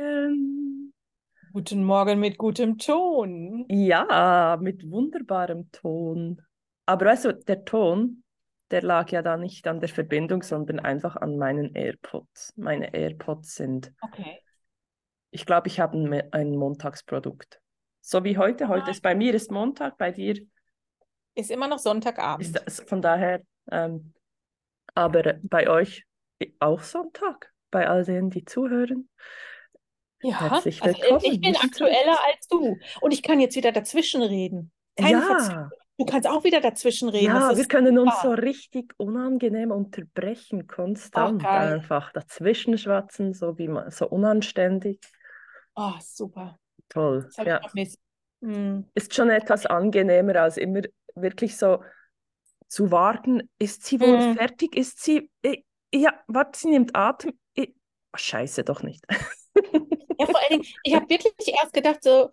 Morgen. Guten Morgen mit gutem Ton. Ja, mit wunderbarem Ton. Aber weißt du, der Ton, der lag ja da nicht an der Verbindung, sondern einfach an meinen AirPods. Meine AirPods sind, Okay. ich glaube, ich habe ein, ein Montagsprodukt. So wie heute. Heute Ah. ist bei mir ist Montag, bei dir Ist immer noch ist Sonntagabend. das von daher, ähm, aber bei euch auch Sonntag, bei all denen, die zuhören. Ja, Herzlich also ich- willkommen. ich bin aktueller als du. Und ich kann jetzt wieder dazwischen reden. Keine. Ja. Du kannst auch wieder dazwischen reden. Ja, wir können uns so richtig unangenehm unterbrechen, konstant geil. einfach dazwischen schwatzen, so wie man, so unanständig. Oh, super. Toll, ja. Hm. Ist schon etwas angenehmer, als immer wirklich so zu warten. Ist sie wohl Hm. fertig? Ist sie, eh, ja, warte, sie nimmt Atem. Scheiße, doch nicht. Ja, vor allen Dingen, ich habe wirklich erst gedacht, so,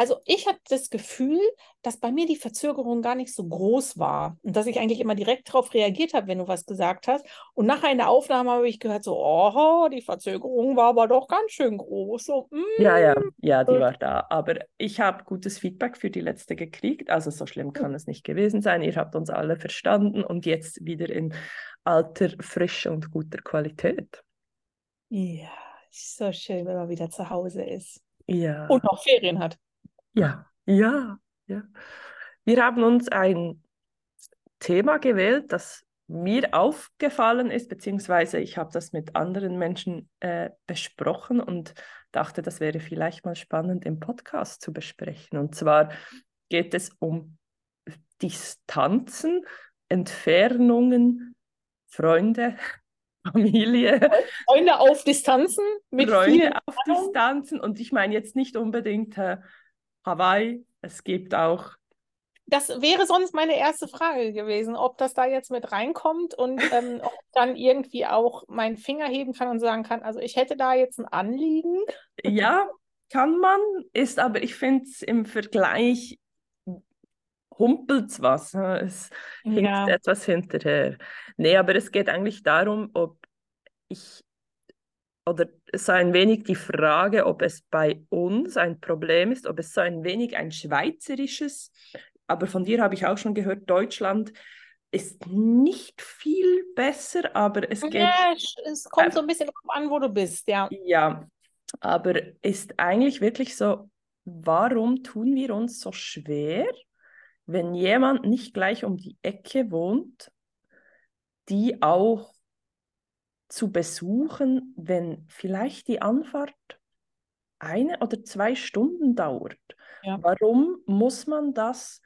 also ich habe das Gefühl, dass bei mir die Verzögerung gar nicht so groß war und dass ich eigentlich immer direkt darauf reagiert habe, wenn du was gesagt hast. Und nachher in der Aufnahme habe ich gehört, so, oh, die Verzögerung war aber doch ganz schön groß. So, Ja, ja, mm. ja, die war da. Aber ich habe gutes Feedback für die letzte gekriegt. Also so schlimm kann es nicht gewesen sein. Ihr habt uns alle verstanden und jetzt wieder in alter Frische und guter Qualität. Ja, so schön, wenn man wieder zu Hause ist Ja, und noch Ferien hat. ja, ja, ja. Wir haben uns ein Thema gewählt, das mir aufgefallen ist, beziehungsweise ich habe das mit anderen Menschen äh, besprochen und dachte, das wäre vielleicht mal spannend im Podcast zu besprechen. Und zwar geht es um Distanzen, Entfernungen, Freunde, Familie, Freunde auf Distanzen mit Freunde auf Entfernung. Distanzen. Und ich meine jetzt nicht unbedingt äh, Hawaii, es gibt auch Das wäre sonst meine erste Frage gewesen, ob das da jetzt mit reinkommt und ähm, ob ich dann irgendwie auch meinen Finger heben kann und sagen kann, also ich hätte da jetzt ein Anliegen. Ja, kann man, ist aber, ich finde es im Vergleich humpelt was. ne? Es hinkt Ja, etwas hinterher. Nee, aber es geht eigentlich darum, ob ich, oder so ein wenig die Frage, ob es bei uns ein Problem ist, ob es so ein wenig ein schweizerisches, aber von dir habe ich auch schon gehört, Deutschland ist nicht viel besser, aber es geht ja, es es kommt so ein bisschen drauf an, wo du bist, ja. ja, aber ist eigentlich wirklich so, warum tun wir uns so schwer, wenn jemand nicht gleich um die Ecke wohnt, die auch zu besuchen, wenn vielleicht die Anfahrt eine oder zwei Stunden dauert? Ja. Warum muss man das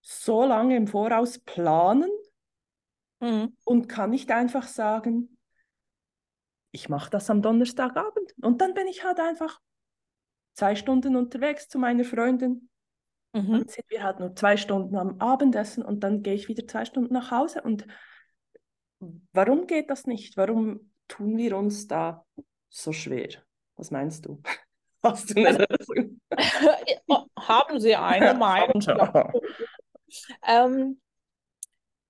so lange im Voraus planen Mhm. und kann nicht einfach sagen, ich mache das am Donnerstagabend und dann bin ich halt einfach zwei Stunden unterwegs zu meiner Freundin. Mhm. Dann sind wir halt nur zwei Stunden am Abendessen und dann gehe ich wieder zwei Stunden nach Hause. Und warum geht das nicht? Warum tun wir uns da so schwer? Was meinst du? Hast du eine Lösung? Oh, Haben Sie eine Meinung? Ähm,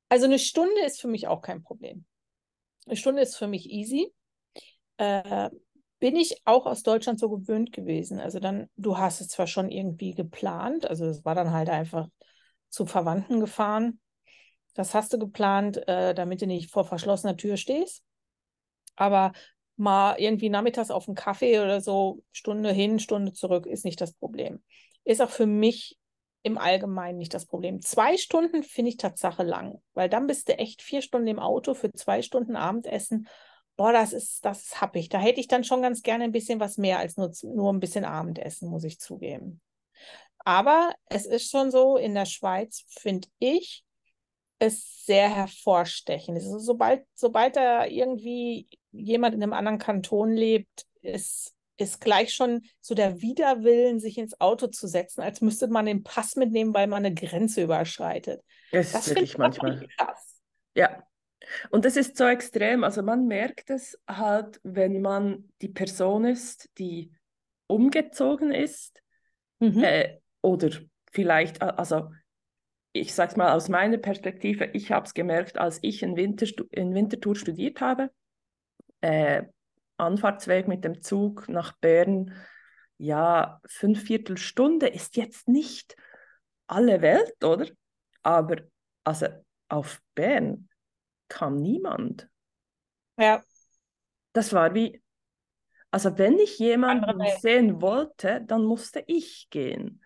also eine Stunde ist für mich auch kein Problem. Eine Stunde ist für mich easy. Äh, bin ich auch aus Deutschland so gewöhnt gewesen. Also dann, du hast es zwar schon irgendwie geplant, also es war dann halt einfach zu Verwandten gefahren. Das hast du geplant, äh, damit du nicht vor verschlossener Tür stehst. Aber mal irgendwie nachmittags auf einen Kaffee oder so, Stunde hin, Stunde zurück, ist nicht das Problem. Ist auch für mich im Allgemeinen nicht das Problem. Zwei Stunden finde ich Tatsache lang, weil dann bist du echt vier Stunden im Auto für zwei Stunden Abendessen. Boah, das ist, das ist happig. Da hätte ich dann schon ganz gerne ein bisschen was mehr als nur, nur ein bisschen Abendessen, muss ich zugeben. Aber es ist schon so, in der Schweiz finde ich es sehr hervorstechend. Ist, sobald, sobald da irgendwie jemand in einem anderen Kanton lebt, ist, ist gleich schon so der Widerwillen, sich ins Auto zu setzen, als müsste man den Pass mitnehmen, weil man eine Grenze überschreitet. Das ist finde wirklich ich manchmal. krass. Ja. Und es ist so extrem, also man merkt es halt, wenn man die Person ist, die umgezogen ist, Mhm. äh, oder vielleicht, also ich sage es mal aus meiner Perspektive, ich habe es gemerkt, als ich in, Winterstu in Winterthur studiert habe, äh, Anfahrtsweg mit dem Zug nach Bern, ja, fünf Viertelstunde ist jetzt nicht alle Welt, oder? Aber also auf Bern kam niemand. Ja. Das war wie, also wenn ich jemanden sehen wollte, dann musste ich gehen.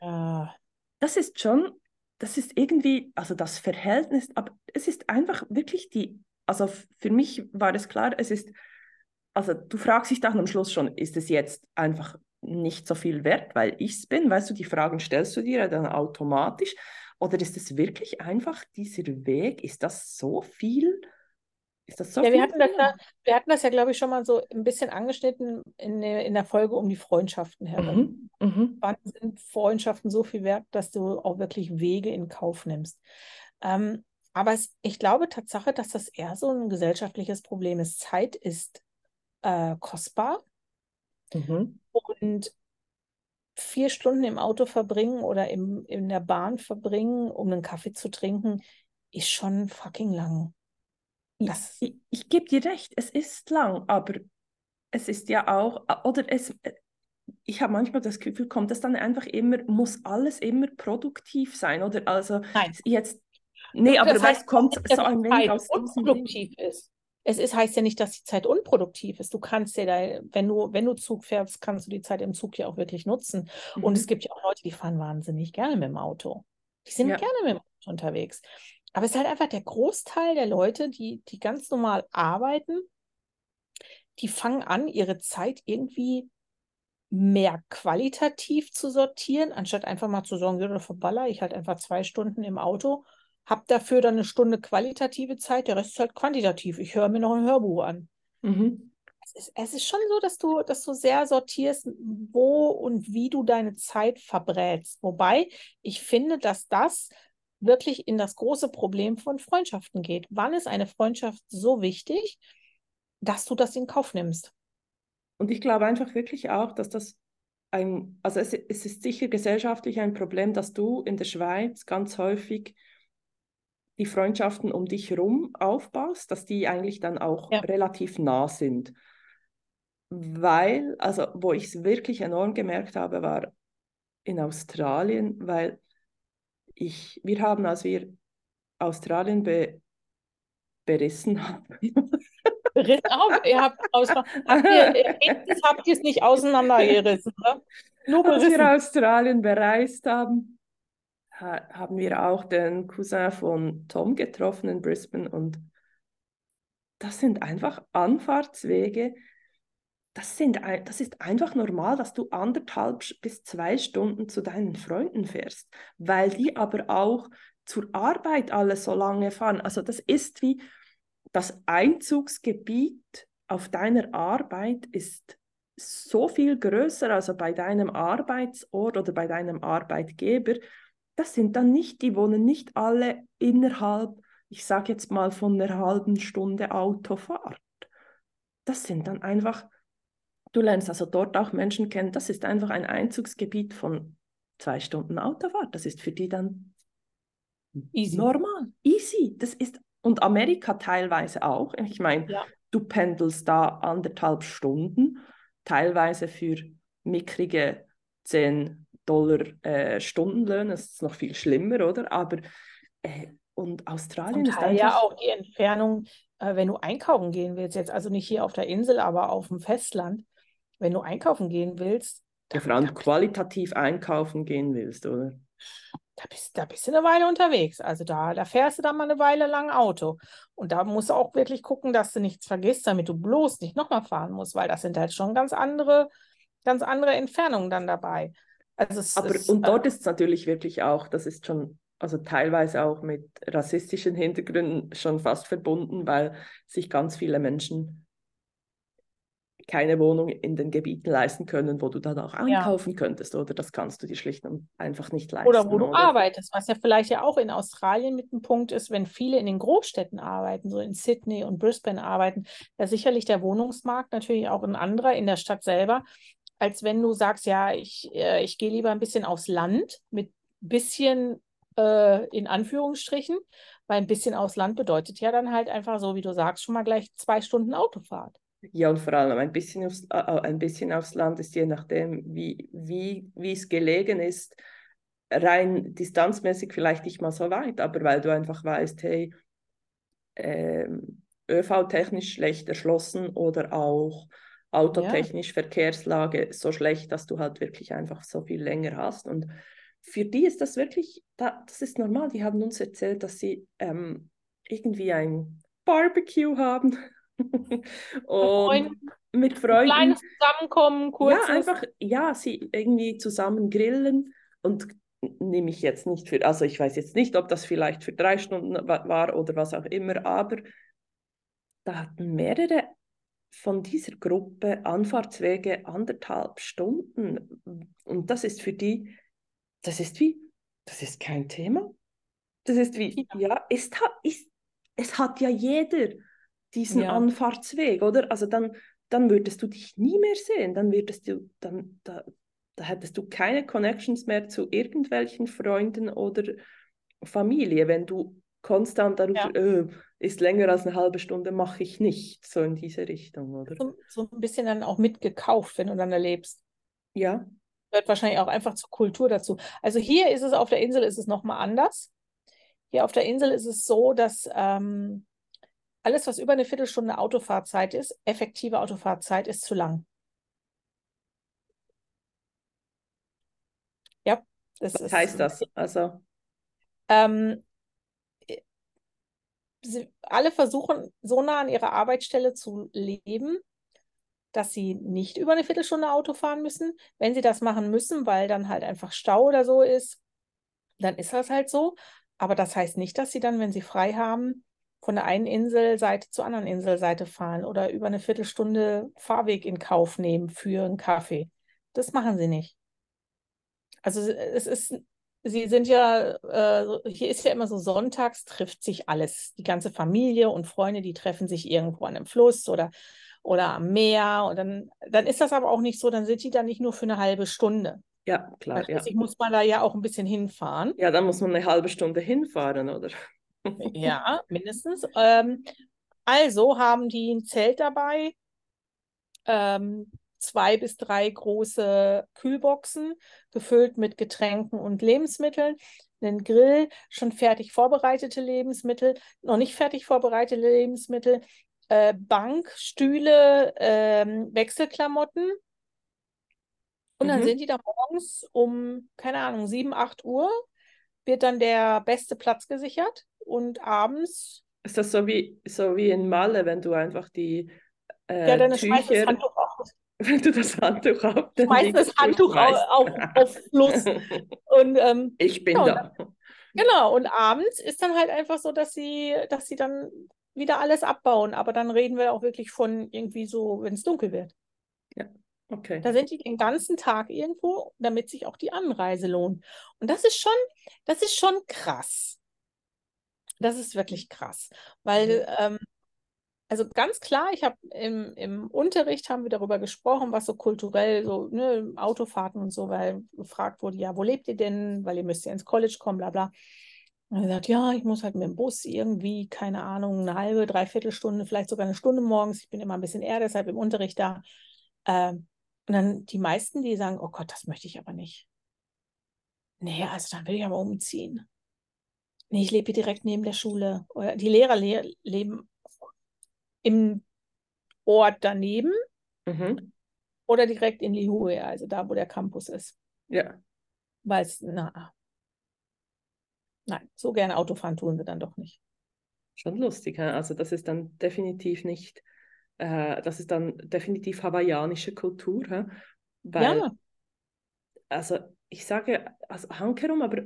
Ja. Das ist schon, das ist irgendwie, also das Verhältnis, aber es ist einfach wirklich die, also für mich war es klar, es ist, also du fragst dich dann am Schluss schon, ist es jetzt einfach nicht so viel wert, weil ich es bin? Weißt du, die Fragen stellst du dir dann automatisch. Oder ist es wirklich einfach dieser Weg? Ist das so viel? Ist das so ja, viel? Wir hatten, das ja, wir hatten das ja, glaube ich, schon mal so ein bisschen angeschnitten in, in der Folge um die Freundschaften herum. Mhm. Mhm. Wann sind Freundschaften so viel wert, dass du auch wirklich Wege in Kauf nimmst? Ähm, aber es, ich glaube Tatsache, dass das eher so ein gesellschaftliches Problem ist. Zeit ist äh, kostbar. Mhm. Und vier Stunden im Auto verbringen oder im, in der Bahn verbringen, um einen Kaffee zu trinken, ist schon fucking lang. Das ich, ich, gebe dir recht, es ist lang, aber es ist ja auch, oder es, ich habe manchmal das Gefühl, kommt es dann einfach immer, muss alles immer produktiv sein, oder also Nein. jetzt, nee, aber das heißt, kommt so ein wenig aus produktiv ist es ist, heißt ja nicht, dass die Zeit unproduktiv ist. Du kannst ja da, wenn du, wenn du Zug fährst, kannst du die Zeit im Zug ja auch wirklich nutzen. Mhm. Und es gibt ja auch Leute, die fahren wahnsinnig gerne mit dem Auto. Die sind ja. gerne mit dem Auto unterwegs. Aber es ist halt einfach der Großteil der Leute, die, die ganz normal arbeiten, die fangen an, ihre Zeit irgendwie mehr qualitativ zu sortieren, anstatt einfach mal zu sagen, ja, verballer ich halt einfach zwei Stunden im Auto habe dafür dann eine Stunde qualitative Zeit, der Rest ist halt quantitativ. Ich höre mir noch ein Hörbuch an. Mhm. Es, ist, es ist schon so, dass du, dass du sehr sortierst, wo und wie du deine Zeit verbrätst. Wobei ich finde, dass das wirklich in das große Problem von Freundschaften geht. Wann ist eine Freundschaft so wichtig, dass du das in Kauf nimmst? Und ich glaube einfach wirklich auch, dass das ein, also es, es ist sicher gesellschaftlich ein Problem, dass du in der Schweiz ganz häufig die Freundschaften um dich herum aufbaust, dass die eigentlich dann auch ja. relativ nah sind. Weil, also wo ich es wirklich enorm gemerkt habe, war in Australien, weil ich, wir haben, als wir Australien be, berissen haben. Berissen auf, ihr habt, aus, habt ihr, habt ihr es nicht auseinandergerissen, oder? Nur berissen. Als wir Australien bereist haben, haben wir auch den Cousin von Tom getroffen in Brisbane und das sind einfach Anfahrtswege. Das, sind, das ist einfach normal, dass du anderthalb bis zwei Stunden zu deinen Freunden fährst, weil die aber auch zur Arbeit alle so lange fahren. Also das ist wie das Einzugsgebiet auf deiner Arbeit ist so viel größer, also bei deinem Arbeitsort oder bei deinem Arbeitgeber das sind dann nicht, die wohnen nicht alle innerhalb, ich sage jetzt mal, von einer halben Stunde Autofahrt. Das sind dann einfach, du lernst also dort auch Menschen kennen, das ist einfach ein Einzugsgebiet von zwei Stunden Autofahrt. Das ist für die dann easy. normal, easy. Das ist, und Amerika teilweise auch. Ich meine, ja. du pendelst da anderthalb Stunden, teilweise für mickrige zehn Dollar äh, Stundenlöhne, das ist noch viel schlimmer, oder? Aber äh, und Australien und ist einfach... ja auch die Entfernung, äh, wenn du einkaufen gehen willst, jetzt also nicht hier auf der Insel, aber auf dem Festland, wenn du einkaufen gehen willst... Ja, vor allem qualitativ einkaufen gehen willst, oder? Da bist, da bist du eine Weile unterwegs. Also da, da fährst du dann mal eine Weile lang Auto. Und da musst du auch wirklich gucken, dass du nichts vergisst, damit du bloß nicht nochmal fahren musst, weil das sind halt schon ganz andere, ganz andere Entfernungen dann dabei. Also Aber, ist, und dort äh, ist es natürlich wirklich auch, das ist schon, also teilweise auch mit rassistischen Hintergründen schon fast verbunden, weil sich ganz viele Menschen keine Wohnung in den Gebieten leisten können, wo du dann auch einkaufen ja. könntest, oder das kannst du dir schlicht und einfach nicht leisten. Oder wo du oder? arbeitest, was ja vielleicht ja auch in Australien mit einem Punkt ist, wenn viele in den Großstädten arbeiten, so in Sydney und Brisbane arbeiten, da sicherlich der Wohnungsmarkt natürlich auch ein anderer in der Stadt selber als wenn du sagst, ja, ich, äh, ich gehe lieber ein bisschen aufs Land mit bisschen äh, in Anführungsstrichen, weil ein bisschen aufs Land bedeutet ja dann halt einfach so, wie du sagst, schon mal gleich zwei Stunden Autofahrt. Ja, und vor allem ein bisschen aufs, äh, äh, ein bisschen aufs Land ist je nachdem, wie, wie, wie es gelegen ist, rein distanzmäßig vielleicht nicht mal so weit, aber weil du einfach weißt, hey, ähm, ÖV-technisch schlecht erschlossen oder auch autotechnisch ja. Verkehrslage so schlecht, dass du halt wirklich einfach so viel länger hast. Und für die ist das wirklich, das ist normal. Die haben uns erzählt, dass sie ähm, irgendwie ein Barbecue haben. und mit Freunden. Kleines Zusammenkommen, kurz. Ja, einfach, ja, sie irgendwie zusammen grillen und nehme ich jetzt nicht für, also ich weiß jetzt nicht, ob das vielleicht für drei Stunden war oder was auch immer, aber da hatten mehrere von dieser Gruppe Anfahrtswege anderthalb Stunden. Und das ist für die, das ist wie, das ist kein Thema. Das ist wie, ja, ja es, hat, es hat ja jeder diesen ja. Anfahrtsweg, oder? Also dann, dann würdest du dich nie mehr sehen, dann würdest du, dann, da, da hättest du keine Connections mehr zu irgendwelchen Freunden oder Familie, wenn du konstant darüber, ja. äh, ist länger als eine halbe Stunde, mache ich nicht, so in diese Richtung, oder? So, so, ein bisschen dann auch mitgekauft, wenn du dann erlebst. Ja. Gehört wahrscheinlich auch einfach zur Kultur dazu. Also hier ist es auf der Insel ist es nochmal anders. Hier auf der Insel ist es so, dass ähm, alles, was über eine Viertelstunde Autofahrzeit ist, effektive Autofahrzeit, ist zu lang. Ja, das Was heißt das? Also. Ähm, sie alle versuchen, so nah an ihrer Arbeitsstelle zu leben, dass sie nicht über eine Viertelstunde Auto fahren müssen. Wenn sie das machen müssen, weil dann halt einfach Stau oder so ist, dann ist das halt so. Aber das heißt nicht, dass sie dann, wenn sie frei haben, von der einen Inselseite zur anderen Inselseite fahren oder über eine Viertelstunde Fahrweg in Kauf nehmen für einen Kaffee. Das machen sie nicht. Also es ist, sie sind ja, äh, hier ist ja immer so, sonntags trifft sich alles. Die ganze Familie und Freunde, die treffen sich irgendwo an einem Fluss oder, oder am Meer. Und dann, dann ist das aber auch nicht so, dann sind die da nicht nur für eine halbe Stunde. Ja, klar. Ja. muss man da ja auch ein bisschen hinfahren. Ja, dann muss man eine halbe Stunde hinfahren, oder? ja, mindestens. Ähm, also haben die ein Zelt dabei, ähm, zwei bis drei große Kühlboxen, gefüllt mit Getränken und Lebensmitteln, einen Grill, schon fertig vorbereitete Lebensmittel, noch nicht fertig vorbereitete Lebensmittel, äh, Bank, Stühle, äh, Wechselklamotten. Und dann mhm. sind die da morgens um, keine Ahnung, 7, 8 Uhr, wird dann der beste Platz gesichert und abends. Ist das so wie, so wie in Malle, wenn du einfach die äh, ja, dann Tücher... Wenn du das Handtuch auf, dann schmeißt das Handtuch auf, auf, auf Fluss. Und, ähm, ich bin ja, da. Dann, genau, und abends ist dann halt einfach so, dass sie, dass sie dann wieder alles abbauen. Aber dann reden wir auch wirklich von irgendwie so, wenn es dunkel wird. Ja, okay. Da sind die den ganzen Tag irgendwo, damit sich auch die Anreise lohnt. Und das ist schon, das ist schon krass. Das ist wirklich krass, weil, mhm. ähm, also ganz klar, ich habe im, im Unterricht haben wir darüber gesprochen, was so kulturell, so ne, Autofahrten und so, weil gefragt wurde, ja, wo lebt ihr denn? Weil ihr müsst ja ins College kommen, bla bla. Und er gesagt, ja, ich muss halt mit dem Bus irgendwie, keine Ahnung, eine halbe, dreiviertel Stunde, vielleicht sogar eine Stunde morgens. Ich bin immer ein bisschen eher deshalb im Unterricht da. Ähm, und dann die meisten, die sagen, oh Gott, das möchte ich aber nicht. Nee, also dann will ich aber umziehen. Nee, ich lebe direkt neben der Schule. Oder die Lehrer le leben im Ort daneben mhm. oder direkt in Lihue, also da, wo der Campus ist. Ja. Weil es, na, nein, so gerne Autofahren tun sie dann doch nicht. Schon lustig, also das ist dann definitiv nicht, äh, das ist dann definitiv hawaiianische Kultur, weil, ja. also ich sage, also Hankerum, aber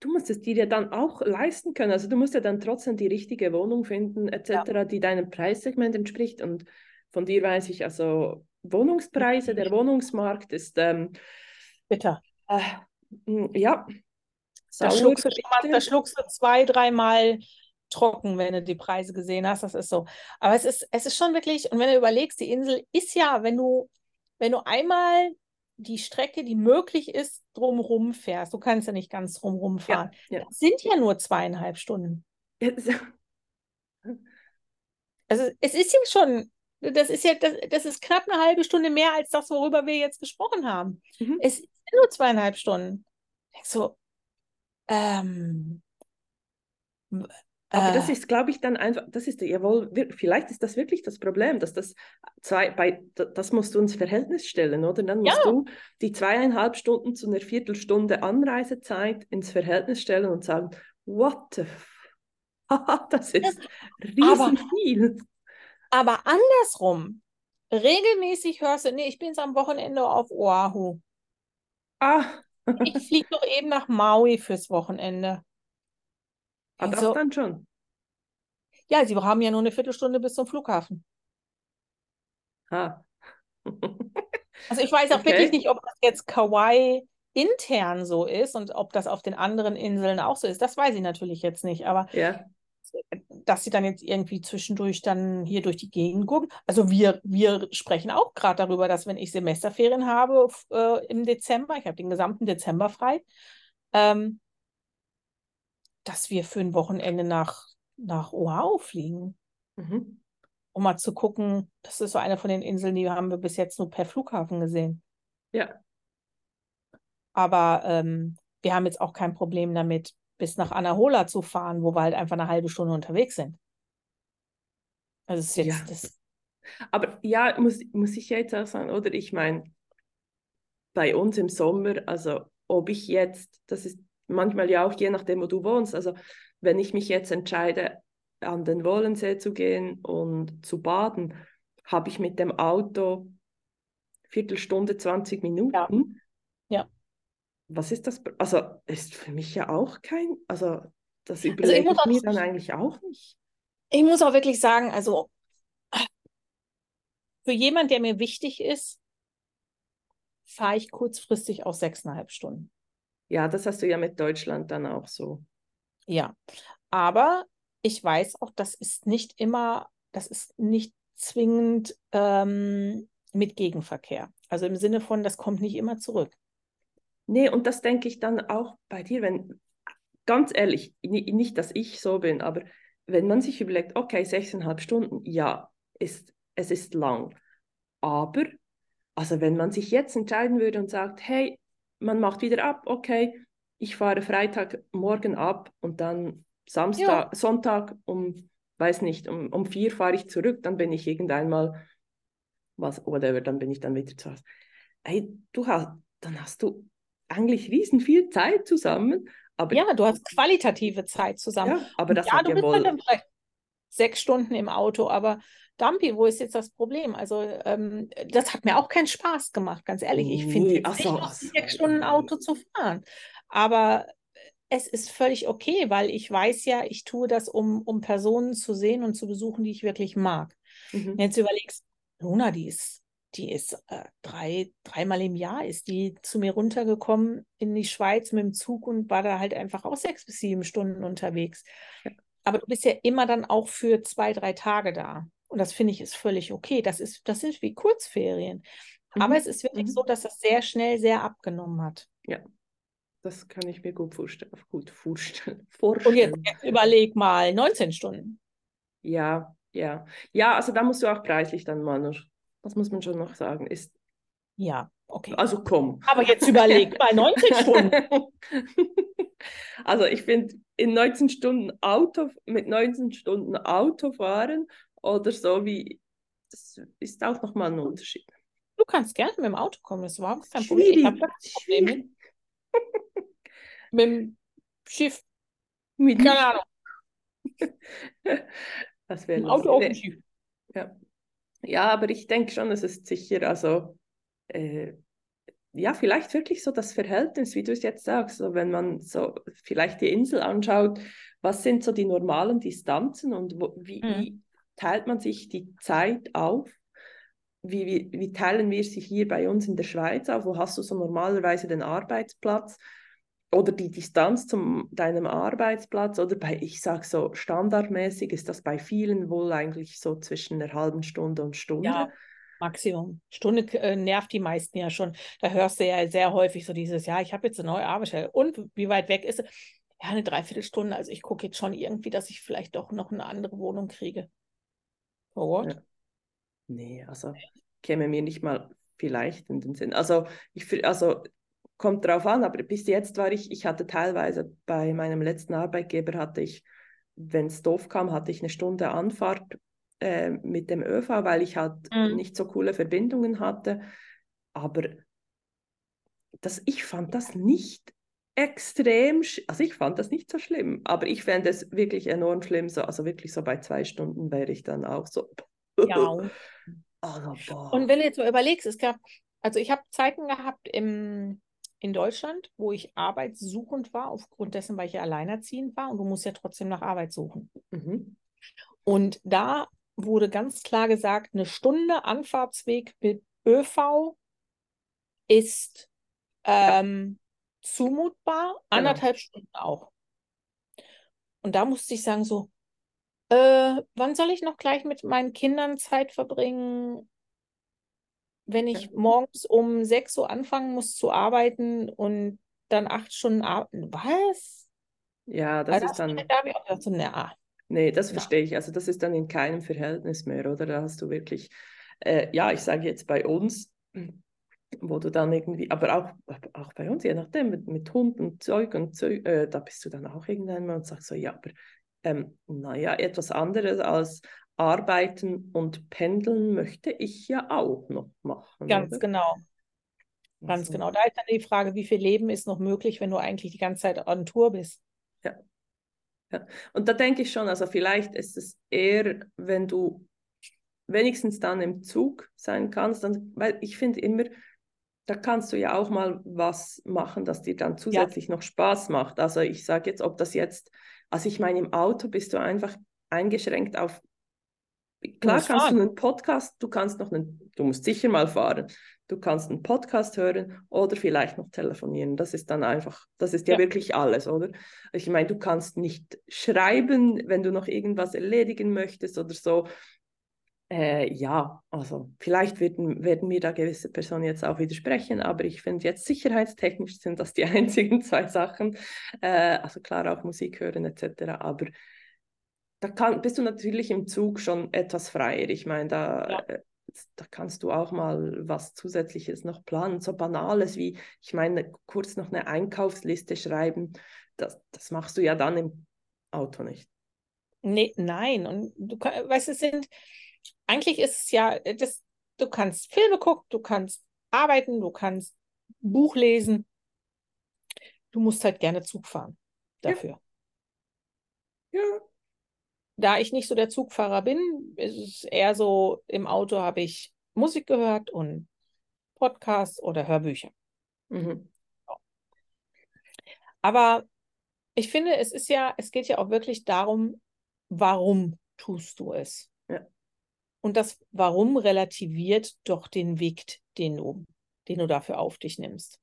du musst es dir ja dann auch leisten können. Also du musst ja dann trotzdem die richtige Wohnung finden, etc., ja. die deinem Preissegment entspricht. Und von dir weiß ich, also Wohnungspreise, der Wohnungsmarkt ist ähm, bitter. Äh, ja. Da schluckst, du mal, da schluckst du zwei, dreimal trocken, wenn du die Preise gesehen hast. Das ist so. Aber es ist, es ist schon wirklich, und wenn du überlegst, die Insel ist ja, wenn du, wenn du einmal die Strecke, die möglich ist, drumherum fährst. Du kannst ja nicht ganz drumherum fahren. Ja, ja. Das sind ja nur zweieinhalb Stunden. also es ist ja schon Das ist ja, das, das ist knapp eine halbe Stunde mehr als das, worüber wir jetzt gesprochen haben. Mhm. Es sind nur zweieinhalb Stunden. Ich so, ähm, Aber das äh, ist, glaube ich, dann einfach, das ist ja wohl, vielleicht ist das wirklich das Problem, dass das zwei, bei, da- das musst du ins Verhältnis stellen, oder? Dann musst Ja. du die zweieinhalb Stunden zu einer Viertelstunde Anreisezeit ins Verhältnis stellen und sagen, what the f das ist riesen viel. aber andersrum, regelmäßig hörst du, nee, ich bin jetzt am Wochenende auf Oahu. Ah, Ich fliege doch eben nach Maui fürs Wochenende. Ah, das Also, dann schon. ja, sie haben ja nur eine Viertelstunde bis zum Flughafen. Ah. Also ich weiß auch Okay. wirklich nicht, ob das jetzt Kauai intern so ist und ob das auf den anderen Inseln auch so ist. Das weiß ich natürlich jetzt nicht, aber Ja, dass sie dann jetzt irgendwie zwischendurch dann hier durch die Gegend gucken. Also wir, wir sprechen auch gerade darüber, dass wenn ich Semesterferien habe äh, im Dezember, ich habe den gesamten Dezember frei, ähm, dass wir für ein Wochenende nach, nach Oahu fliegen, mhm. um mal zu gucken. Das ist so eine von den Inseln, die haben wir bis jetzt nur per Flughafen gesehen. ja, Aber ähm, wir haben jetzt auch kein Problem damit, bis nach Anahola zu fahren, wo wir halt einfach eine halbe Stunde unterwegs sind. Also ist jetzt Ja. das. Aber ja, muss, muss ich jetzt auch sagen, oder? Ich meine, bei uns im Sommer, also ob ich jetzt, das ist manchmal ja auch je nachdem, wo du wohnst, also wenn ich mich jetzt entscheide, an den Wollensee zu gehen und zu baden, habe ich mit dem Auto Viertelstunde, 20 Minuten. Ja. Was ist das? Also ist für mich ja auch kein, also das ich überlege muss ich auch mir dann eigentlich auch nicht. Ich muss auch wirklich sagen, also für jemand, der mir wichtig ist, fahre ich kurzfristig auch sechseinhalb Stunden. Ja, das hast du ja mit Deutschland dann auch so. Ja, aber ich weiß auch, das ist nicht immer, das ist nicht zwingend ähm, mit Gegenverkehr. Also im Sinne von, das kommt nicht immer zurück. Nee, und das denke ich dann auch bei dir, wenn, ganz ehrlich, ni- nicht, dass ich so bin, aber wenn man sich überlegt, okay, sechseinhalb Stunden, ja, ist, es ist lang. Aber, also wenn man sich jetzt entscheiden würde und sagt, hey, man macht wieder ab, okay, ich fahre Freitagmorgen ab und dann Samstag, Sonntag um, weiß nicht, um, um vier fahre ich zurück, dann bin ich irgendwann mal, was, whatever, dann bin ich dann wieder zu Hause. Hey, du hast, dann hast du eigentlich riesen viel Zeit zusammen, aber Ja, du hast qualitative Zeit zusammen. ja, aber das ja, hat du ja wohl. sechs Stunden im Auto, aber Dampi, wo ist jetzt das Problem? Also, ähm, das hat mir auch keinen Spaß gemacht, ganz ehrlich. Ich finde Nee, es ach nicht so. sechs Stunden Auto zu fahren. Aber es ist völlig okay, weil ich weiß ja, ich tue das, um, um Personen zu sehen und zu besuchen, die ich wirklich mag. Mhm. Wenn du überlegst, Luna, die ist, die ist äh, drei, dreimal im Jahr ist die zu mir runtergekommen in die Schweiz mit dem Zug und war da halt einfach auch sechs bis sieben Stunden unterwegs. Ja. Aber du bist ja immer dann auch für zwei, drei Tage da. Und das finde ich ist völlig okay. Das ist, das sind wie Kurzferien. Aber Mhm. es ist wirklich Mhm. so, dass das sehr schnell sehr abgenommen hat. Das kann ich mir gut vorstellen. Gut vorstellen. Und jetzt, überleg mal, 19 Stunden. Ja, ja. Ja, also da musst du auch preislich dann mal noch, das muss man schon noch sagen, ist, Ja, okay. also komm. Aber jetzt überleg mal, 19 Stunden. Also ich finde, in 19 Stunden Auto, mit 19 Stunden Auto fahren oder so wie, das ist auch nochmal ein Unterschied. Du kannst gerne mit dem Auto kommen, das ist überhaupt kein Problem. Ich habe da Problem mit. dem Schiff, Mit keine Ahnung, Das wäre Auto auf dem. Schiff. Ja. ja, aber ich denke schon, es ist sicher, also äh, ja, vielleicht wirklich so das Verhältnis, wie du es jetzt sagst, so wenn man so vielleicht die Insel anschaut, was sind so die normalen Distanzen und wo, wie, Mhm. wie teilt man sich die Zeit auf? Wie, wie, wie teilen wir sie hier bei uns in der Schweiz auf? Wo hast du so normalerweise den Arbeitsplatz? Oder die Distanz zu deinem Arbeitsplatz oder bei, ich sage so, standardmäßig ist das bei vielen wohl eigentlich so zwischen einer halben Stunde und Stunde. Ja, Maximum. Stunde äh, nervt die meisten ja schon. Da hörst du ja sehr häufig so dieses, ja, ich habe jetzt eine neue Arbeitsstelle. Und wie weit weg ist sie? Ja, eine Dreiviertelstunde. Also ich gucke jetzt schon irgendwie, dass ich vielleicht doch noch eine andere Wohnung kriege. For what? Ja. Nee, also käme mir nicht mal vielleicht in den Sinn. Also, ich, also kommt drauf an, aber bis jetzt war ich, ich hatte teilweise bei meinem letzten Arbeitgeber hatte ich, wenn es doof kam, hatte ich eine Stunde Anfahrt äh, mit dem ÖV, weil ich halt mhm. nicht so coole Verbindungen hatte. Aber das, ich fand das nicht extrem, also ich fand das nicht so schlimm, aber ich fände es wirklich enorm schlimm, so, also wirklich so bei zwei Stunden wäre ich dann auch so. Ja. also, Und wenn du jetzt mal überlegst, es gab, also ich habe Zeiten gehabt im, in Deutschland, wo ich arbeitssuchend war, aufgrund dessen, weil ich ja alleinerziehend war und du musst ja trotzdem nach Arbeit suchen. Mhm. Und da wurde ganz klar gesagt, eine Stunde Anfahrtsweg mit ÖV ist ähm, zumutbar, genau. anderthalb Stunden auch. Und da musste ich sagen, so, äh, wann soll ich noch gleich mit meinen Kindern Zeit verbringen, wenn ich ja. morgens um 6 Uhr anfangen muss zu arbeiten und dann acht Stunden arbeiten? Was? Ja, das also ist dann. Da habe ich auch gedacht, so, na. Nee, das verstehe ich. Also das ist dann in keinem Verhältnis mehr, oder? Da hast du wirklich, äh, ja, ich sage jetzt bei uns, wo du dann irgendwie, aber auch, auch bei uns, je nachdem, mit, mit Hund und Zeug und Zeug, äh, da bist du dann auch irgendwann mal und sagst so, ja, aber ähm, naja, etwas anderes als arbeiten und pendeln möchte ich ja auch noch machen. Ganz oder? genau. Ganz also. genau. Da ist dann die Frage, wie viel Leben ist noch möglich, wenn du eigentlich die ganze Zeit on Tour bist. Ja. ja. Und da denke ich schon, also vielleicht ist es eher, wenn du wenigstens dann im Zug sein kannst, dann, weil ich finde immer, da kannst du ja auch mal was machen, das dir dann zusätzlich ja. noch Spaß macht. Also ich sage jetzt, ob das jetzt, also ich meine, im Auto bist du einfach eingeschränkt auf, klar kannst fahren. du einen Podcast, du kannst noch einen, du musst sicher mal fahren, du kannst einen Podcast hören oder vielleicht noch telefonieren. Das ist dann einfach, das ist ja, ja. wirklich alles, oder? Ich meine, du kannst nicht schreiben, wenn du noch irgendwas erledigen möchtest oder so. Äh, ja, also vielleicht werden, werden mir da gewisse Personen jetzt auch widersprechen, aber ich finde jetzt sicherheitstechnisch sind das die einzigen zwei Sachen. Äh, also klar auch Musik hören etc. Aber da kann, bist du natürlich im Zug schon etwas freier. Ich meine, da, ja. äh, da kannst du auch mal was Zusätzliches noch planen. So Banales wie, ich meine, kurz noch eine Einkaufsliste schreiben, das, das machst du ja dann im Auto nicht. Nee, nein, und du weißt, es sind eigentlich ist es ja, äh, das, du kannst Filme gucken, du kannst arbeiten, du kannst Buch lesen. Du musst halt gerne Zug fahren dafür. Ja. ja. Da ich nicht so der Zugfahrer bin, ist es eher so, im Auto habe ich Musik gehört und Podcasts oder Hörbücher. Mhm. Aber ich finde, es ist ja, es geht ja auch wirklich darum, warum tust du es? Und das Warum relativiert doch den Weg, den du, den du dafür auf dich nimmst,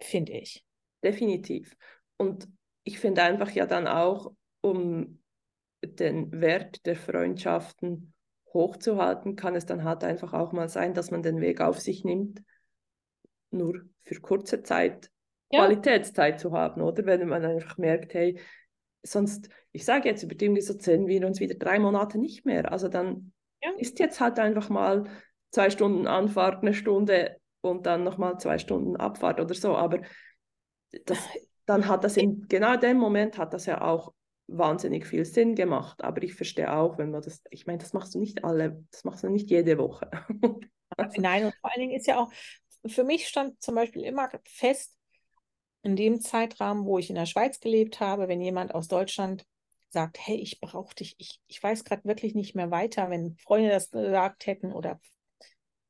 finde ich. Definitiv. Und ich finde einfach ja dann auch, um den Wert der Freundschaften hochzuhalten, kann es dann halt einfach auch mal sein, dass man den Weg auf sich nimmt, nur für kurze Zeit ja. Qualitätszeit zu haben, oder? Wenn man einfach merkt, hey, sonst, ich sage jetzt, über die so sehen wir uns wieder drei Monate nicht mehr. Also dann ja. Ist jetzt halt einfach mal zwei Stunden Anfahrt, eine Stunde und dann nochmal zwei Stunden Abfahrt oder so. Aber das, dann hat das in genau dem Moment hat das ja auch wahnsinnig viel Sinn gemacht. Aber ich verstehe auch, wenn man das, ich meine, das machst du nicht alle, das machst du nicht jede Woche. also. Nein, und vor allen Dingen ist ja auch, für mich stand zum Beispiel immer fest, in dem Zeitrahmen, wo ich in der Schweiz gelebt habe, wenn jemand aus Deutschland sagt, hey, ich brauche dich, ich, ich weiß gerade wirklich nicht mehr weiter, wenn Freunde das gesagt hätten oder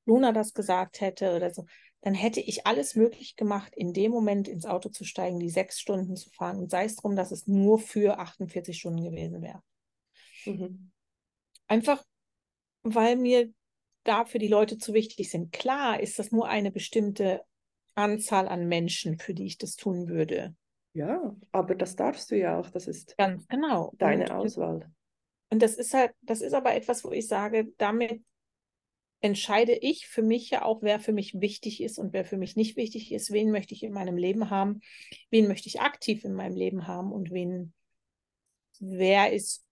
Luna das gesagt hätte oder so, dann hätte ich alles möglich gemacht, in dem Moment ins Auto zu steigen, die sechs Stunden zu fahren und sei es drum, dass es nur für 48 Stunden gewesen wäre. Mhm. Einfach, weil mir dafür die Leute zu wichtig sind. Klar ist das nur eine bestimmte Anzahl an Menschen, für die ich das tun würde. Ja, aber das darfst du ja auch. Das ist ganz genau deine und, Auswahl. Und das ist halt, das ist aber etwas, wo ich sage, damit entscheide ich für mich ja auch, wer für mich wichtig ist und wer für mich nicht wichtig ist, wen möchte ich in meinem Leben haben, wen möchte ich aktiv in meinem Leben haben und wen, wer ist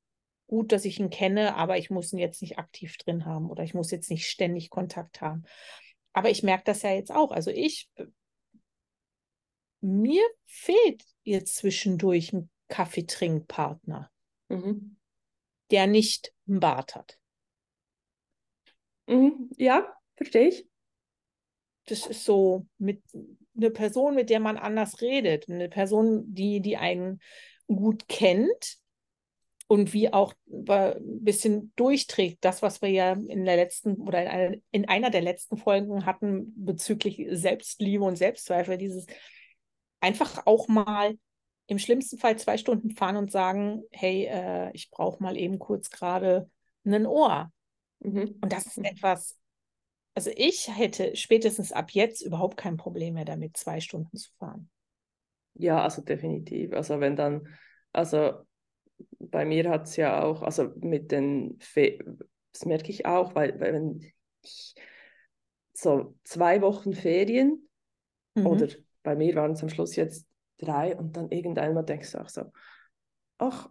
gut, dass ich ihn kenne, aber ich muss ihn jetzt nicht aktiv drin haben oder ich muss jetzt nicht ständig Kontakt haben. Aber ich merke das ja jetzt auch. Also ich, mir fehlt jetzt zwischendurch ein Kaffeetrinkpartner, mhm. der nicht einen Bart hat. Mhm. Ja, verstehe ich. Das ist so mit eine Person, mit der man anders redet, eine Person, die, die einen gut kennt und wie auch ein bisschen durchträgt, das, was wir ja in der letzten oder in einer, in einer der letzten Folgen hatten bezüglich Selbstliebe und Selbstzweifel, dieses einfach auch mal im schlimmsten Fall zwei Stunden fahren und sagen, hey, äh, ich brauche mal eben kurz gerade ein Ohr. Mhm. Und das ist mhm. etwas, also ich hätte spätestens ab jetzt überhaupt kein Problem mehr damit, zwei Stunden zu fahren. Ja, also definitiv. Also wenn dann, also bei mir hat es ja auch, also mit den, Fe das merke ich auch, weil, weil wenn ich so zwei Wochen Ferien mhm. oder bei mir waren es am Schluss jetzt drei und dann irgendeinmal denkst du auch so, ach,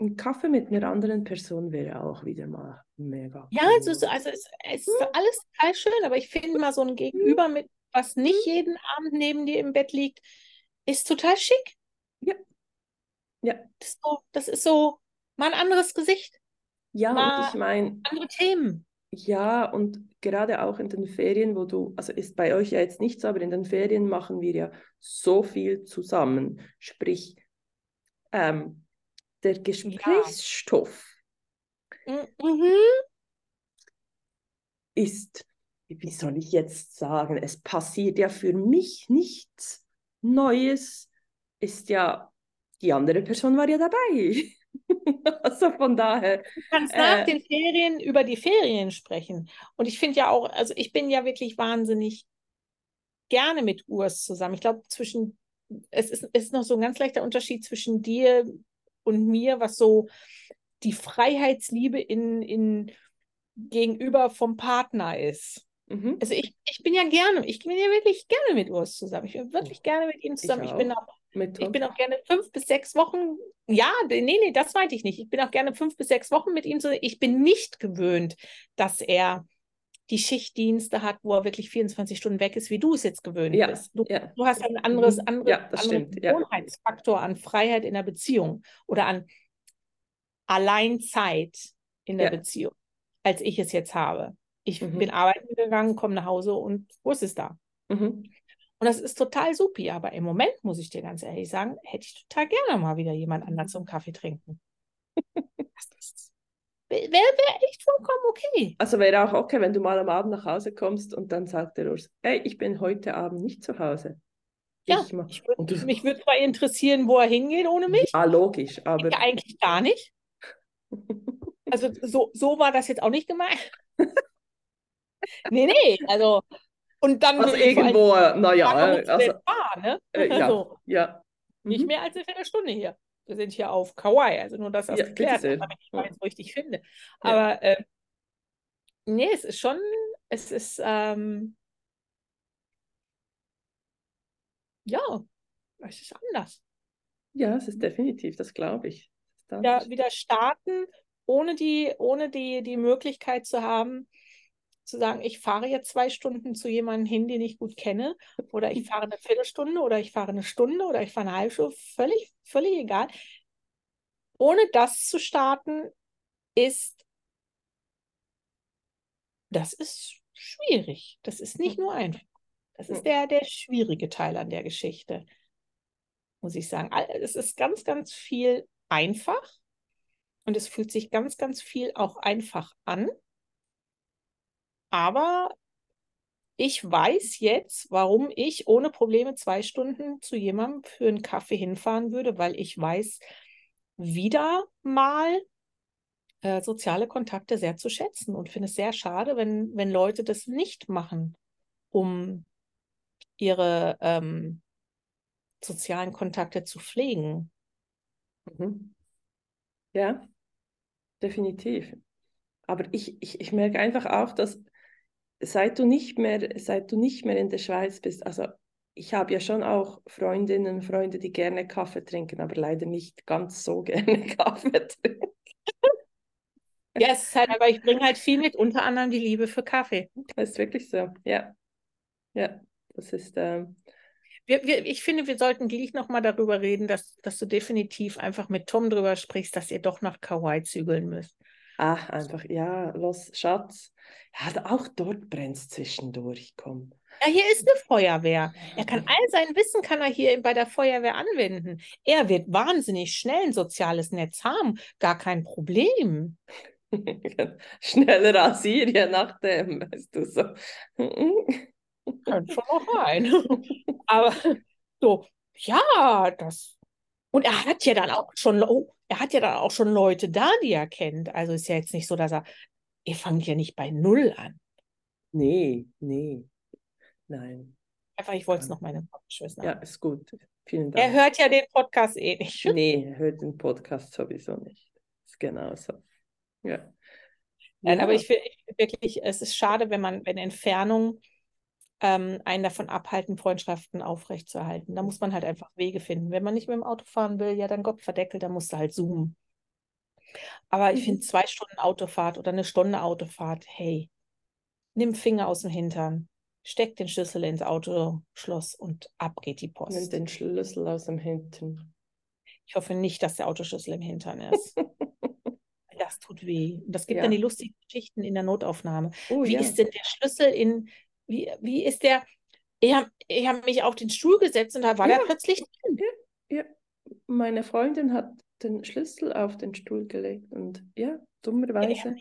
ein Kaffee mit einer anderen Person wäre auch wieder mal mega. Ja, cool. also, also es, es ist alles total schön, aber ich finde mal so ein Gegenüber mit, was nicht jeden Abend neben dir im Bett liegt, ist total schick. Ja. Ja. Das ist so, das ist so mal ein anderes Gesicht. Ja, mal und ich meine. Andere Themen. Ja, und gerade auch in den Ferien, wo du, also ist bei euch ja jetzt nicht so, aber in den Ferien machen wir ja so viel zusammen. Sprich, ähm, der Gesprächsstoff ja. mhm. ist, wie soll ich jetzt sagen, es passiert ja für mich nichts Neues, ist ja, die andere Person war ja dabei. also von daher. Du kannst nach äh, den Ferien über die Ferien sprechen. Und ich finde ja auch, also ich bin ja wirklich wahnsinnig gerne mit Urs zusammen. Ich glaube, zwischen, es ist, ist noch so ein ganz leichter Unterschied zwischen dir und mir, was so die Freiheitsliebe in, in gegenüber vom Partner ist. Mhm. Also ich, ich bin ja gerne, ich bin ja wirklich gerne mit Urs zusammen. Ich bin wirklich gerne mit ihm zusammen. Ich, ich bin auch, ich bin auch gerne fünf bis sechs Wochen, ja, nee, nee, das meinte ich nicht. Ich bin auch gerne fünf bis sechs Wochen mit ihm zusammen. Ich bin nicht gewöhnt, dass er die Schichtdienste hat, wo er wirklich 24 Stunden weg ist, wie du es jetzt gewöhnt ja, bist. Du, ja. du, hast ein anderes, mhm. andere, ja, anderen Gewohnheitsfaktor an Freiheit in der Beziehung oder an Alleinzeit in der Beziehung, als ich es jetzt habe. Ich mhm. bin arbeiten gegangen, komme nach Hause und wo ist es da? Mhm. Und das ist total supi, aber im Moment, muss ich dir ganz ehrlich sagen, hätte ich total gerne mal wieder jemand anderen zum Kaffee trinken. Wäre wär echt vollkommen okay. Also wäre auch okay, wenn du mal am Abend nach Hause kommst und dann sagt der Urs, hey, ich bin heute Abend nicht zu Hause. Ja, ich, ich würd, mich würde zwar interessieren, wo er hingeht ohne mich. Ah, logisch, aber... Ja, eigentlich gar nicht. Also so, so war das jetzt auch nicht gemeint. nee, nee, also... Und dann also irgendwo, naja. Also, war, ne? Äh, ja, also, ja. Nicht mhm. mehr als eine Viertelstunde hier wir sind hier auf Kauai, also nur, dass das ja, geklärt wird, damit ich weiß, wo ich dich finde. Ja. Aber äh, nee, es ist schon, es ist, ähm, ja, es ist anders. Ja, es ist definitiv, das glaube ich. Das ja, wieder starten, ohne die, ohne die, die Möglichkeit zu haben, zu sagen, ich fahre jetzt zwei Stunden zu jemandem hin, den ich gut kenne, oder ich fahre eine Viertelstunde oder ich fahre eine Stunde oder ich fahre eine halbe Stunde, völlig, völlig egal. Ohne das zu starten, ist, das ist schwierig. Das ist nicht nur einfach. Das ist der, der schwierige Teil an der Geschichte, muss ich sagen. Es ist ganz, ganz viel einfach und es fühlt sich ganz, ganz viel auch einfach an. Aber ich weiß jetzt, warum ich ohne Probleme zwei Stunden zu jemandem für einen Kaffee hinfahren würde, weil ich weiß wieder mal äh, soziale Kontakte sehr zu schätzen und finde es sehr schade, wenn, wenn Leute das nicht machen, um ihre ähm, sozialen Kontakte zu pflegen. Mhm. Ja, definitiv. Aber ich, ich, ich merke einfach auch, dass seit du nicht mehr, seit du nicht mehr in der Schweiz bist, also ich habe ja schon auch Freundinnen und Freunde, die gerne Kaffee trinken, aber leider nicht ganz so gerne Kaffee trinken. Ja, es ist halt, aber ich bringe halt viel mit, unter anderem die Liebe für Kaffee. Das ist wirklich so, ja. Ja, das ist. Ähm, wir, wir, ich finde, wir sollten gleich nochmal darüber reden, dass, dass du definitiv einfach mit Tom drüber sprichst, dass ihr doch nach Kauai zügeln müsst. Ach, einfach, ja, los, Schatz. Ja, auch dort brennt es zwischendurch, komm. Ja, hier ist eine Feuerwehr. Er kann all sein Wissen kann er hier bei der Feuerwehr anwenden. Er wird wahnsinnig schnell ein soziales Netz haben, gar kein Problem. Schneller als ihr, je nachdem, weißt du so. Könnte schon noch rein. Aber so, ja, das. Und er hat ja dann auch schon, oh, er hat ja dann auch schon Leute da, die er kennt. Also ist ja jetzt nicht so, dass er, ihr fangt ja nicht bei Null an. Nee, nee, nein. Einfach, ich wollte es noch meine Schwester. Ja, ist gut. Vielen Dank. Er hört ja den Podcast eh nicht. Nee, er hört den Podcast sowieso nicht. Ist genauso. Ja. Nein, ja. aber ich finde wirklich, es ist schade, wenn man, wenn Entfernung ähm, einen davon abhalten, Freundschaften aufrechtzuerhalten. Da muss man halt einfach Wege finden. Wenn man nicht mit dem Auto fahren will, ja, dann Gott verdeckelt, dann musst du halt zoomen. Aber ich finde mhm. zwei Stunden Autofahrt oder eine Stunde Autofahrt, hey, nimm Finger aus dem Hintern, steck den Schlüssel ins Autoschloss und ab geht die Post. Nimm den Schlüssel aus dem Hintern. Ich hoffe nicht, dass der Autoschlüssel im Hintern ist. das tut weh. Und das gibt ja. dann die lustigen Geschichten in der Notaufnahme. Oh, Wie ja. ist denn der Schlüssel in, wie, wie ist der? Ich habe hab mich auf den Stuhl gesetzt und da war ja. der plötzlich drin. Ja, ja. Meine Freundin hat den Schlüssel auf den Stuhl gelegt und ja, dummerweise.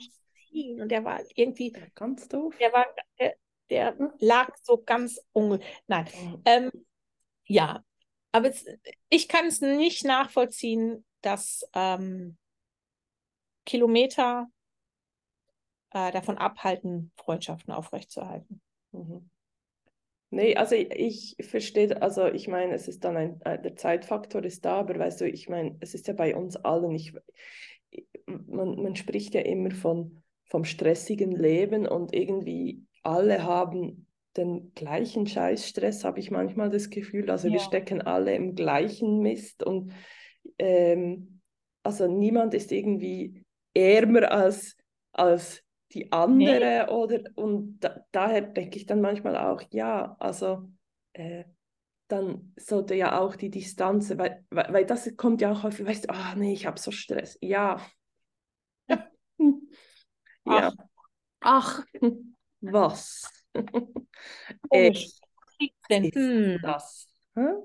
Ja, und der war irgendwie ganz doof. Der war, der, der hm? lag so ganz unge. Nein, hm. ähm, ja, aber es, ich kann es nicht nachvollziehen, dass ähm, Kilometer äh, davon abhalten, Freundschaften aufrechtzuerhalten. Mhm. Nee, also ich, ich verstehe, also ich meine, es ist dann ein, äh, der Zeitfaktor ist da, aber weißt du, ich meine, es ist ja bei uns allen, ich, man, man spricht ja immer von, vom stressigen Leben und irgendwie alle haben den gleichen Scheißstress, habe ich manchmal das Gefühl. Also ja. wir stecken alle im gleichen Mist und ähm, also niemand ist irgendwie ärmer als, als die andere nee. oder und da, daher denke ich dann manchmal auch, ja, also äh, dann sollte ja auch die Distanz, weil, weil, weil das kommt ja auch häufig, weißt du, ah nee, ich habe so Stress. Ja. ja. Ach. Was? Echt? Hm. Das. Hm?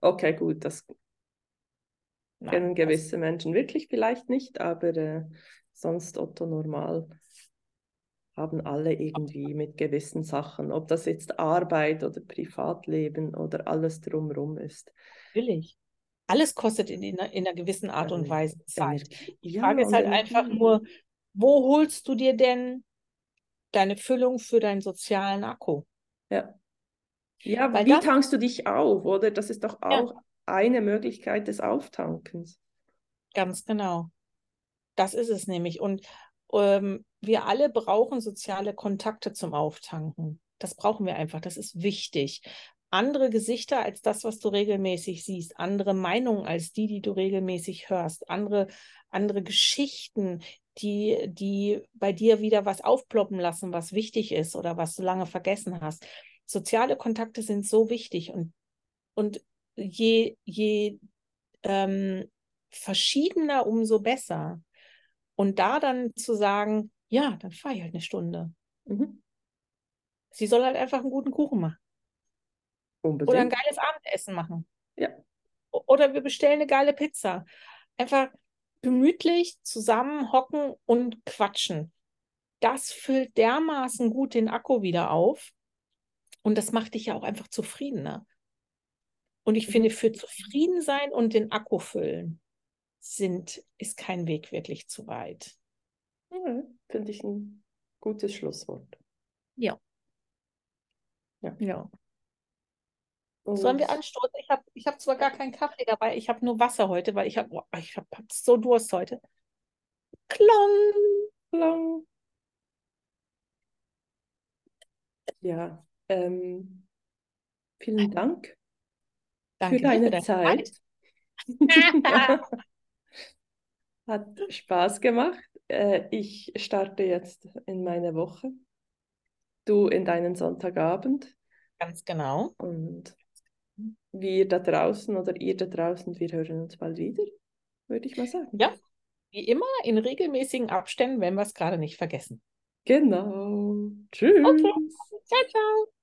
Okay, gut, das kennen gewisse. Menschen wirklich vielleicht nicht, aber äh, sonst Otto normal haben alle irgendwie mit gewissen Sachen, ob das jetzt Arbeit oder Privatleben oder alles drumherum ist. Natürlich. Alles kostet in, in, in einer gewissen Art und Weise Zeit. Die ja, Frage ist halt einfach nur, wo holst du dir denn deine Füllung für deinen sozialen Akku? Ja. Ja, Weil wie das, tankst du dich auf, oder? Das ist doch auch ja. eine Möglichkeit des Auftankens. Ganz genau. Das ist es nämlich. Und ähm, wir alle brauchen soziale Kontakte zum Auftanken. Das brauchen wir einfach. Das ist wichtig. Andere Gesichter als das, was du regelmäßig siehst, andere Meinungen als die, die du regelmäßig hörst, andere, andere Geschichten, die, die bei dir wieder was aufploppen lassen, was wichtig ist oder was du lange vergessen hast. Soziale Kontakte sind so wichtig und, und je, je ähm, verschiedener, umso besser. Und da dann zu sagen, ja, dann fahre ich halt eine Stunde. Mhm. Sie soll halt einfach einen guten Kuchen machen. Unbedingt. Oder ein geiles Abendessen machen. Ja. Oder wir bestellen eine geile Pizza. Einfach gemütlich zusammen hocken und quatschen. Das füllt dermaßen gut den Akku wieder auf. Und das macht dich ja auch einfach zufriedener. Und ich mhm. finde, für zufrieden sein und den Akku füllen, sind, ist kein Weg wirklich zu weit. Ja, Finde ich ein gutes Schlusswort. Ja. Ja. ja. Sollen wir anstoßen? Ich habe ich hab zwar gar keinen Kaffee dabei, ich habe nur Wasser heute, weil ich habe oh, ich hab, hab so Durst heute. Klong, klong. Ja, ähm, vielen Dank Danke für deine, für deine Zeit. Zeit. Hat Spaß gemacht. Äh, ich starte jetzt in meine Woche. Du in deinen Sonntagabend. Ganz genau. Und wir da draußen oder ihr da draußen, wir hören uns bald wieder, würde ich mal sagen. Ja, wie immer in regelmäßigen Abständen, wenn wir es gerade nicht vergessen. Genau. Tschüss. Okay. Ciao, ciao.